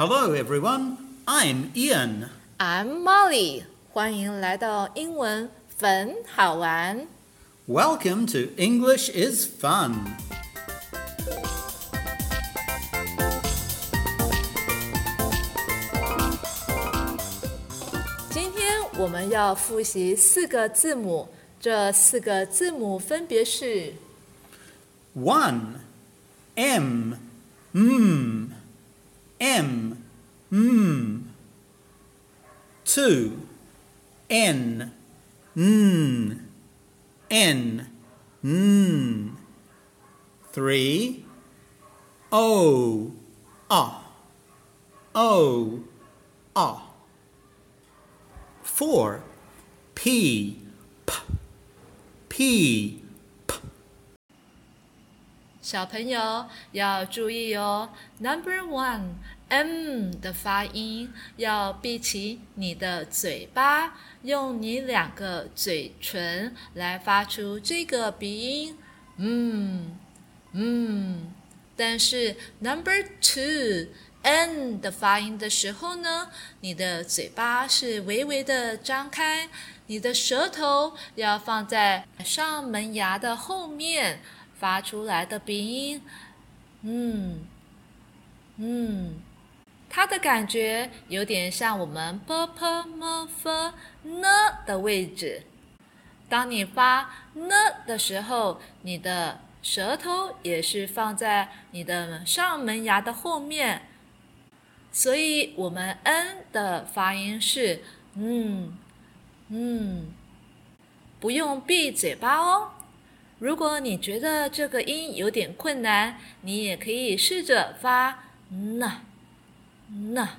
Hello, everyone. I'm Ian. I'm Molly，欢迎来到英文粉好玩。 Welcome to English is Fun. 今天我们要复习四个字母，这四个字母分别是 One, M, mm, M, mm. Two, N, N, N, N. Three, O, ah, O, ah. Four, P, P, P, 小朋友要注意哦。Number one M 的发音要闭起你的嘴巴，用你两个嘴唇来发出这个鼻音，嗯嗯。但是 Number two N 的发音的时候呢，你的嘴巴是微微的张开，你的舌头要放在上门牙的后面。发出来的鼻音，嗯嗯，它的感觉有点像我们 p p m f n 的位置。当你发 n 的时候，你的舌头也是放在你的上门牙的后面，所以我们 n 的发音是嗯嗯，不用闭嘴巴哦。如果你觉得这个音有点困难，你也可以试着发呢呢，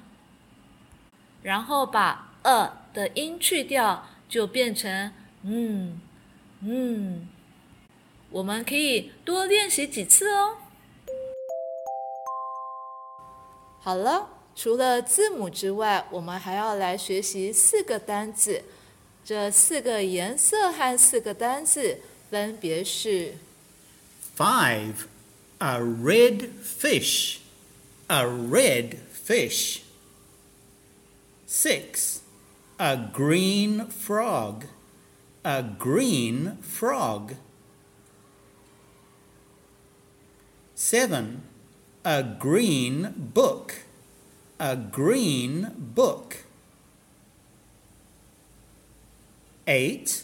然后把呃的音去掉，就变成嗯嗯。我们可以多练习几次哦。好了，除了字母之外，我们还要来学习四个单字。这四个颜色和四个单字。分别是 Five, a red fish, a red fish. Six, a green frog, a green frog. Seven, a green book, a green book. Eight,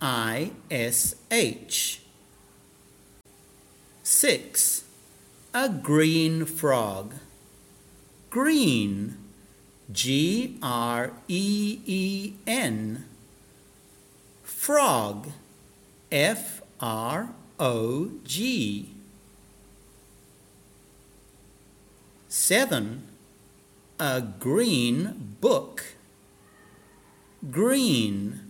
I S H. Six, a green frog. Green, G R E E N. Frog, F R O G. Seven, a green book. Green,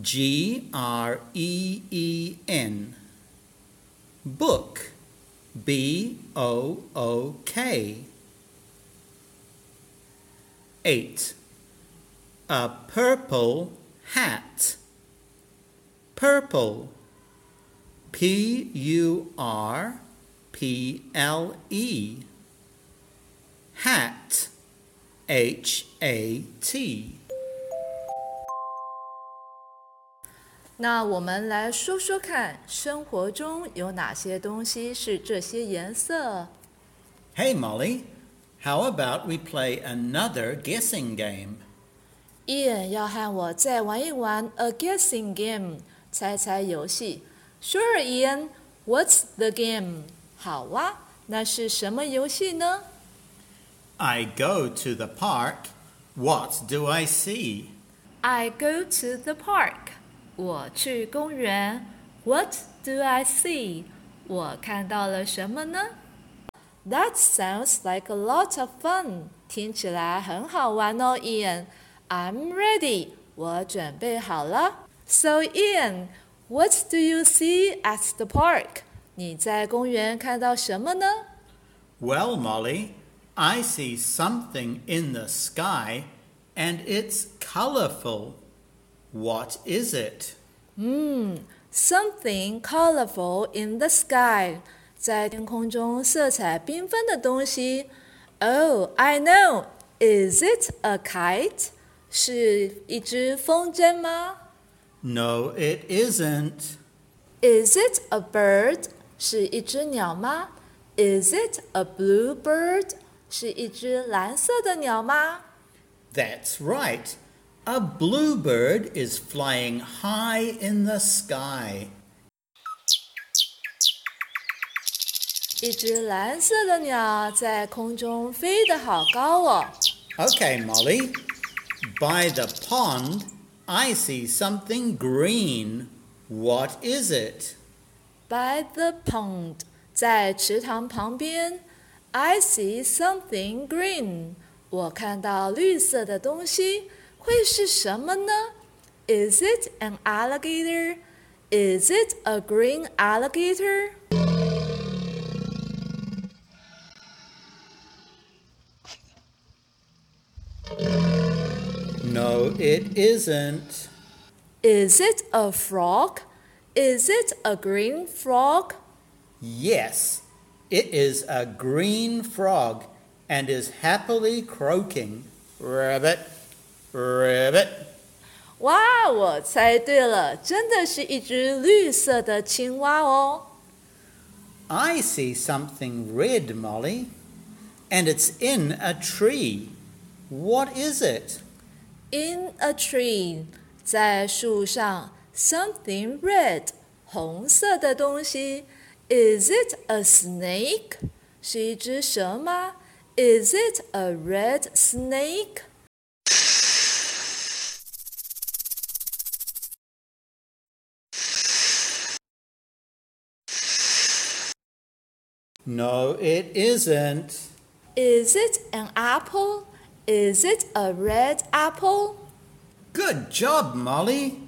G R E E N. Book, B O O K. Eight, a purple hat. Purple, P U R P L E. Hat, H A T. 那我们来说说看，生活中有哪些东西是这些颜色？ Hey Molly, how about we play another guessing game? 伊恩要和我再玩一玩 a guessing game，猜猜游戏。Sure, Ian. What's the game? 好啊，那是什么游戏呢？ I go to the park. What do I see? I go to the park. 我去公园。What do I see? 我看到了什么呢？That sounds like a lot of fun. 听起来很好玩哦，Ian。I'm ready，我准备好了。So Ian，what do you see at the park？你在公园看到什么呢？Well, Molly, I see something in the sky, and it's colorful. What is it? 嗯，something colorful in the sky，在天空中色彩缤纷的东西。Oh, I know. Is it a kite? 是一只风筝吗？No, it isn't. Is it a bird? 是一只鸟吗？Is it a blue bird? 是一只蓝色的鸟吗？That's right. A bluebird is flying high in the sky. 一只蓝色的鸟在空中飞得好高哦。Okay, Molly. By the pond, I see something green. What is it? By the pond，在池塘旁边，I see something green。我看到绿色的东西， 会是什么呢？Is it an alligator? Is it a green alligator? No, it isn't. Is it a frog? Is it a green frog? Yes, it is a green frog and is happily croaking. Rabbit, rabbit. 哇，我猜对了，真的是一只绿色的青蛙哦。I see something red, Molly, and it's in a tree. What is it? In a tree，在树上，something red，红色的东西。Is it a snake？是一只蛇吗？Is it a red snake？No, it isn't. Is it an apple? Is it a red apple? Good job, Molly.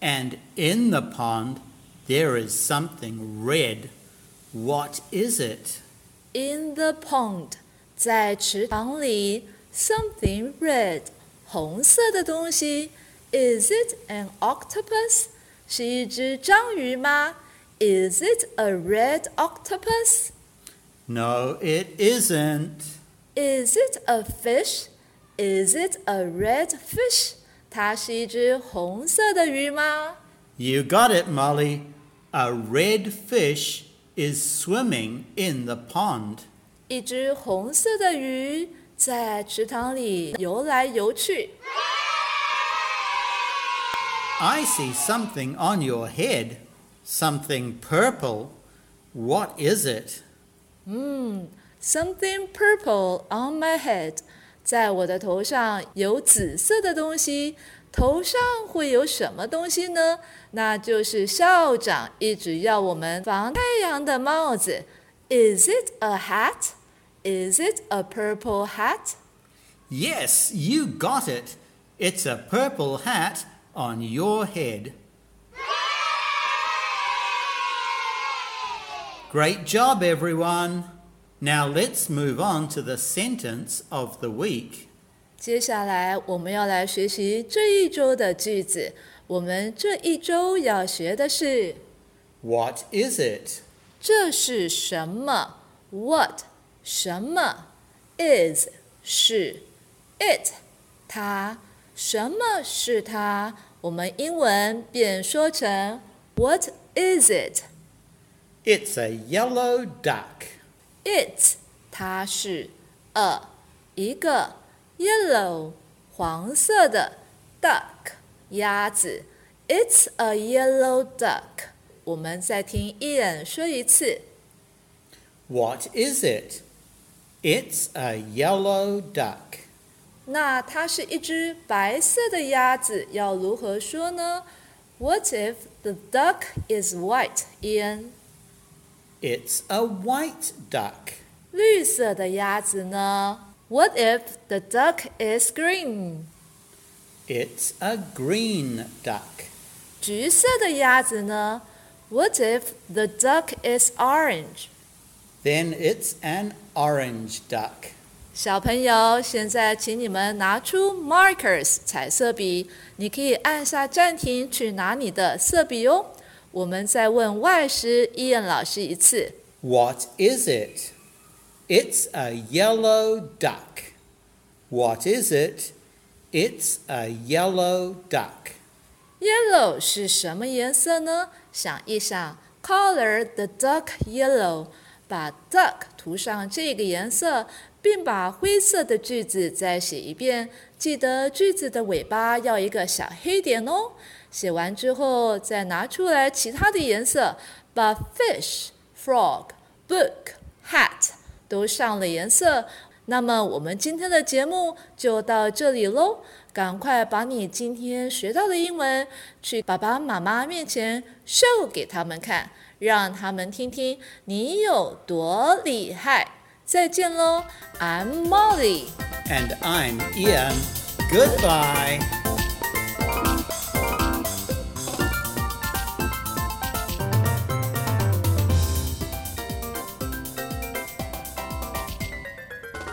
And in the pond, there is something red. What is it? In the pond, 在池塘里，something red，红色的东西。Is it an octopus? 是一只章鱼吗？Is it a red octopus? No, it isn't. Is it a fish? Is it a red fish? 它是一只红色的鱼吗？You got it, Molly. A red fish is swimming in the pond. 一只红色的鱼在池塘里游来游去。 I see something on your head, something purple. What is it? Hmm, something purple on my head，在我的头上有紫色的东西。头上会有什么东西呢？那就是校长一直要我们防太阳的帽子。Is it a hat? Is it a purple hat? Yes, you got it. It's a purple hat on your head. Great job, everyone. Now let's move on to the sentence of the week. 接下来我们要来学习这一周的句子。我们这一周要学的是 What is it? 这是什么？What 什么？Is 是 It 它 什么是它？我们英文便说成 What is it? It's a yellow duck. It 它是 a 一个 yellow 黄色的 duck 鸭子。It's a yellow duck。我们再听 Ian 说一次。What is it? It's a yellow duck. 那它是一只白色的鸭子，要如何说呢？What if the duck is white, Ian? It's a white duck. 绿色的鸭子呢？What if the duck is green？ It's a green duck. 橘色的鸭子呢？What if the duck is orange？ Then it's an orange duck. 小朋友，现在请你们拿出 markers 彩色笔，你可以按下暂停去拿你的色笔哦。我们再问外师伊恩老师一次 What is it? It's a yellow duck. What is it? It's a yellow duck. ，yellow 是什么颜色呢？想一想，color the duck yellow，把 duck 涂上这个颜色， 并把灰色的句子再写一遍。记得句子的尾巴要一个小黑点哦。写完之后，再拿出来其他的颜色，把 fish、frog、book、hat 都上了颜色。那么我们今天的节目就到这里喽。赶快把你今天学到的英文去爸爸妈妈面前 show 给他们看，让他们听听你有多厉害。再见喽，I'm Molly。 And I'm Ian. Goodbye.